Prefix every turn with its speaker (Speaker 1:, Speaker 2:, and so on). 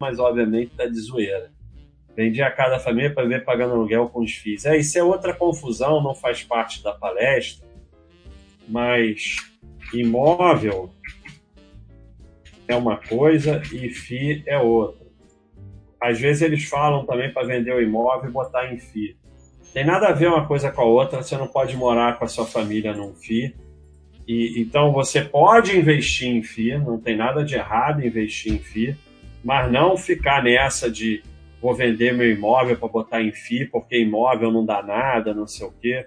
Speaker 1: mas obviamente está de zoeira. Vendi a cada família para ver pagando aluguel com os FIIs. É, isso é outra confusão, não faz parte da palestra, mas imóvel é uma coisa e FII é outra. Às vezes eles falam também para vender o imóvel e botar em FII. Tem nada a ver uma coisa com a outra, você não pode morar com a sua família num FII. E, então você pode investir em FII, não tem nada de errado em investir em FII, mas não ficar nessa de vou vender meu imóvel para botar em FII, porque imóvel não dá nada, não sei o quê.